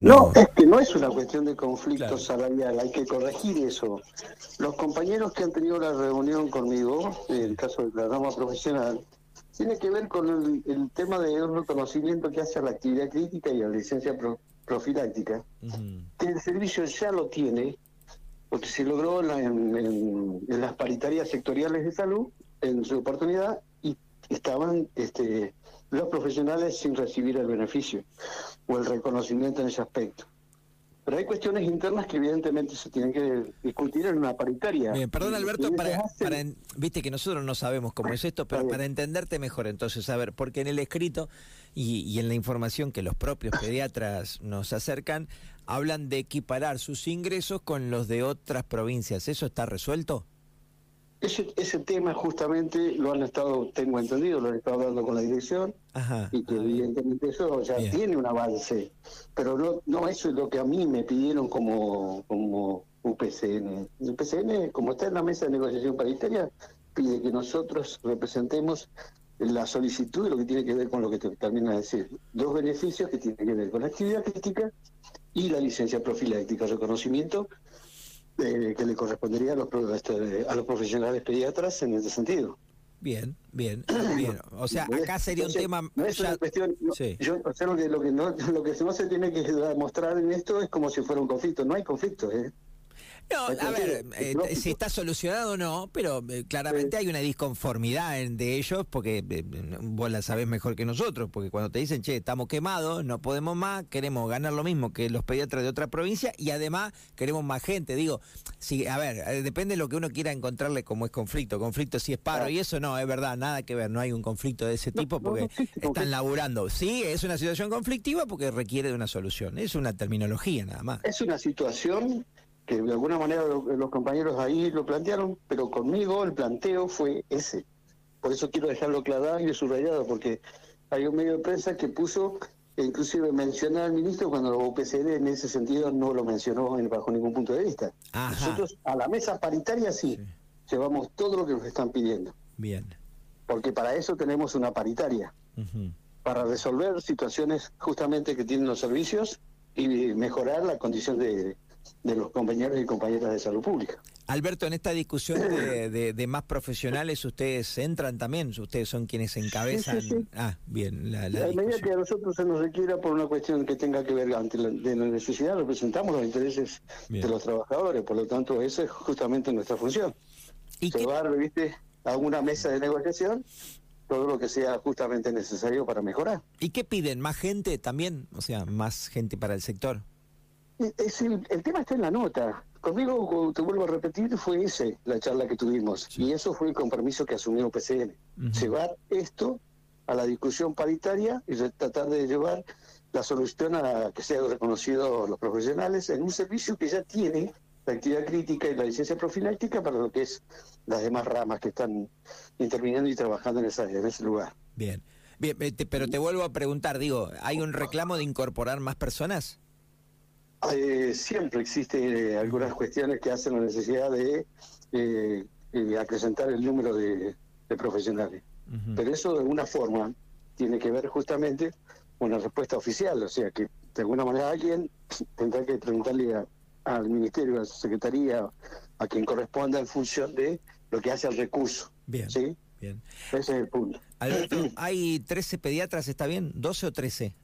No, es que no es una cuestión de conflicto salarial, hay que corregir eso. Los compañeros que han tenido la reunión conmigo, en el caso de la rama profesional, tiene que ver con el, tema de un reconocimiento que hace a la actividad crítica y a la licencia profiláctica, que el servicio ya lo tiene, porque se logró en, las paritarias sectoriales de salud en su oportunidad estaban este, los profesionales sin recibir el beneficio o el reconocimiento en ese aspecto. Pero hay cuestiones internas que evidentemente se tienen que discutir en una paritaria. Bien, perdón Alberto, para, viste que nosotros no sabemos cómo es esto, pero para entenderte mejor entonces, a ver, porque en el escrito y, y en la información que los propios pediatras nos acercan, hablan de equiparar sus ingresos con los de otras provincias. ¿Eso está resuelto? Ese, ese tema justamente lo han estado, tengo entendido, lo han estado hablando con la dirección y que evidentemente eso ya tiene un avance, pero no, no eso es lo que a mí me pidieron como, como UPCN. UPCN, como está en la mesa de negociación paritaria, pide que nosotros representemos la solicitud de lo que tiene que ver con lo que te termina de decir. Dos beneficios que tienen que ver con la actividad crítica y la licencia profiláctica, reconocimiento eh, que le correspondería a los, este, a los profesionales pediatras en ese sentido. Bien, bien, bien. O sea, acá sería un tema. No es una cuestión. yo, o sea, lo que, lo, que no, lo que no se tiene que demostrar en esto es como si fuera un conflicto. No hay conflicto, ¿eh? No, a ver, eh, si está solucionado o no, pero eh, claramente hay una disconformidad de ellos porque eh, vos la sabés mejor que nosotros, porque cuando te dicen, che, estamos quemados, no podemos más, queremos ganar lo mismo que los pediatras de otra provincia y además queremos más gente. Digo, si, a ver, depende de lo que uno quiera encontrarle como es conflicto. Conflicto si es paro y eso no, es verdad, nada que ver, no hay un conflicto de ese tipo porque están laburando. Sí, es una situación conflictiva porque requiere de una solución, es una terminología nada más. Es una situación que de alguna manera los compañeros ahí lo plantearon, pero conmigo el planteo fue ese. Por eso quiero dejarlo claro y subrayado, porque hay un medio de prensa que puso, e inclusive mencionar al ministro cuando la UPCD en ese sentido no lo mencionó bajo ningún punto de vista. Nosotros a la mesa paritaria sí, llevamos todo lo que nos están pidiendo. Bien. Porque para eso tenemos una paritaria, para resolver situaciones justamente que tienen los servicios y mejorar la condición de, de los compañeros y compañeras de salud pública. Alberto, en esta discusión de, más profesionales, ustedes entran también, ustedes son quienes encabezan. Ah, bien. La, la, medida que a nosotros se nos requiera por una cuestión que tenga que ver ante la, de la necesidad, representamos los intereses de los trabajadores, por lo tanto, esa es justamente nuestra función. ¿Y Llevar, viste, a una mesa de negociación todo lo que sea justamente necesario para mejorar. ¿Y qué piden? ¿Más gente también? O sea, más gente para el sector. Es el, tema está en la nota. Conmigo, te vuelvo a repetir, fue ese la charla que tuvimos. Y eso fue el compromiso que asumió PCN. Llevar esto a la discusión paritaria y tratar de llevar la solución a que sean reconocidos los profesionales en un servicio que ya tiene la actividad crítica y la licencia profiláctica para lo que es las demás ramas que están interviniendo y trabajando en, esa, en ese lugar. Bien. Bien, eh, pero te vuelvo a preguntar, digo, ¿hay un reclamo de incorporar más personas? Eh, siempre existe eh, algunas cuestiones que hacen la necesidad de eh, acrecentar el número de, profesionales. Pero eso de alguna forma tiene que ver justamente con la respuesta oficial, o sea que de alguna manera alguien tendrá que preguntarle al Ministerio, a la Secretaría, a quien corresponda en función de lo que hace el recurso. Bien. ¿sí? Bien. Ese es el punto. Alberto, ¿hay 13 pediatras, está bien? ¿12 o 13?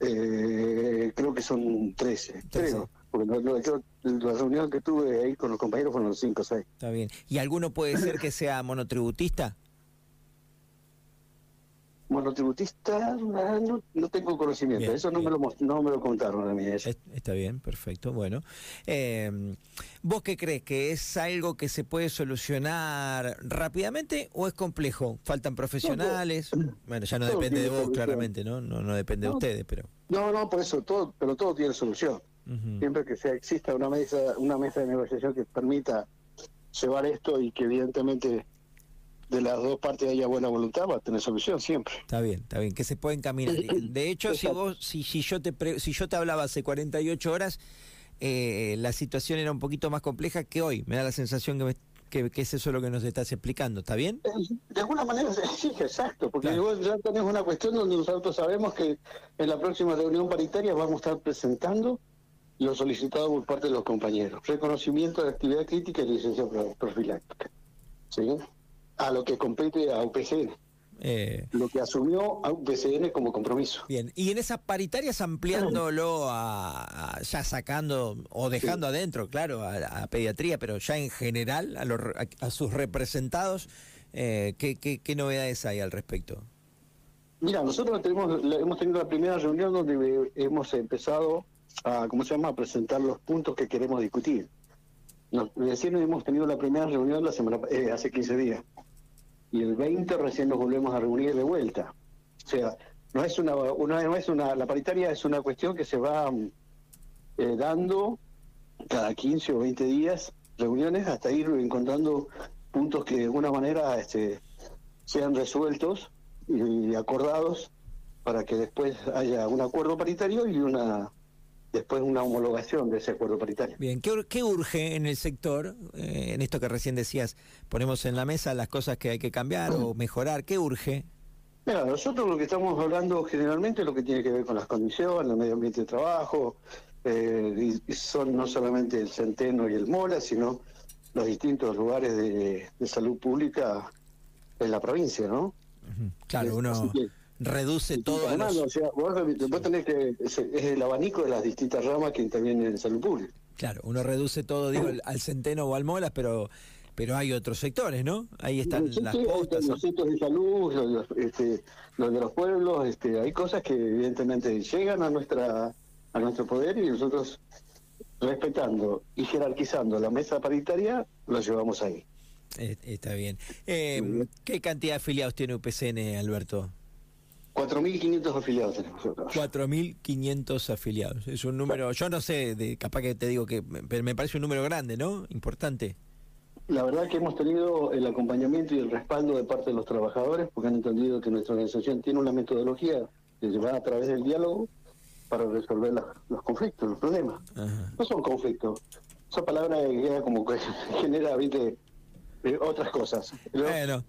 Eh, creo que son 13, creo. Porque la reunión que tuve ahí con los compañeros fueron 5 o 6. Está bien. ¿Y alguno puede ser que sea monotributista? Monotributista, no, no tengo conocimiento, eso no me, lo, no me lo contaron a mí. Está bien, perfecto. Bueno, eh, ¿vos qué crees? ¿Que es algo que se puede solucionar rápidamente o es complejo? ¿Faltan profesionales? bueno, ya no depende de vos, claramente, ¿no? ¿no? No depende de ustedes, pero... No, no, por eso, todo, pero todo tiene solución. Siempre que sea, exista una mesa, una mesa de negociación que permita llevar esto y que evidentemente de las dos partes haya buena voluntad, va a tener solución siempre. Está bien, está bien, que se pueden caminar. De hecho, si vos, si, si yo te si yo te hablaba hace 48 horas, eh, la situación era un poquito más compleja que hoy. Me da la sensación que que, es eso lo que nos estás explicando, ¿está bien? Eh, de alguna manera sí, exacto, porque ya tenemos una cuestión donde nosotros sabemos que en la próxima reunión paritaria vamos a estar presentando lo solicitado por parte de los compañeros. Reconocimiento de actividad crítica y licencia profiláctica. ¿Sí? A lo que compete a UPCN. Eh, lo que asumió a UPCN como compromiso. Bien, y en esas paritarias ampliándolo a, ya sacando o dejando adentro, claro, a, pediatría, pero ya en general a, sus representados, eh, ¿qué, qué, novedades hay al respecto? Mira, nosotros tenemos, hemos tenido la primera reunión donde hemos empezado a, ¿cómo se llama?, a presentar los puntos que queremos discutir. Nos, recién hemos tenido la primera reunión la semana eh, hace 15 días y el 20 recién nos volvemos a reunir de vuelta. O sea, no es una, una no es una la paritaria es una cuestión que se va eh, dando cada 15 o 20 días reuniones hasta ir encontrando puntos que de alguna manera este, sean resueltos y acordados para que después haya un acuerdo paritario y una después una homologación de ese acuerdo paritario. Bien, ¿qué, urge en el sector, eh, en esto que recién decías, ponemos en la mesa las cosas que hay que cambiar o mejorar, ¿qué urge? Mira, nosotros lo que estamos hablando generalmente es lo que tiene que ver con las condiciones, el medio ambiente de trabajo, eh, y son no solamente el Centeno y el Mola, sino los distintos lugares de, salud pública en la provincia, ¿no? Claro, uno reduce todo. Además, o sea, vos, tenés que. Es, el abanico de las distintas ramas que intervienen en salud pública. Claro, uno reduce todo, digo, al centeno o al molas, pero pero hay otros sectores, ¿no? Ahí están las postas. Los centros de salud, los, este, los de los pueblos, este, hay cosas que evidentemente llegan a nuestra a nuestro poder y nosotros respetando y jerarquizando la mesa paritaria, lo llevamos ahí. Eh, está bien. Eh, ¿Qué cantidad de afiliados tiene UPCN, Alberto? 4.500 afiliados tenemos nosotros. 4.500 afiliados. Es un número, yo no sé, de, capaz que te digo que me, me parece un número grande, ¿no? Importante. La verdad que hemos tenido el acompañamiento y el respaldo de parte de los trabajadores porque han entendido que nuestra organización tiene una metodología que se va a través del diálogo para resolver los conflictos, los problemas. No son conflictos. Esa palabra como que genera, viste, eh, otras cosas. Bueno,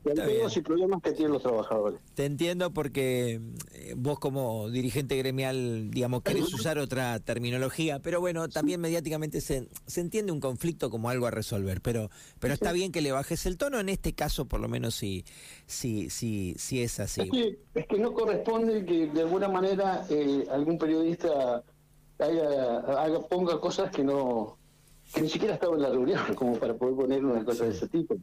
y problemas que tienen los trabajadores. Te entiendo porque eh, vos como dirigente gremial, digamos, querés usar otra terminología, pero bueno, también mediáticamente se, se entiende un conflicto como algo a resolver, pero pero está bien que le bajes el tono, en este caso por lo menos si, si, si, si es así. Es que, no corresponde que de alguna manera eh, algún periodista haga, ponga cosas que no que ni siquiera estaba en la reunión como para poder poner una cosa de ese tipo.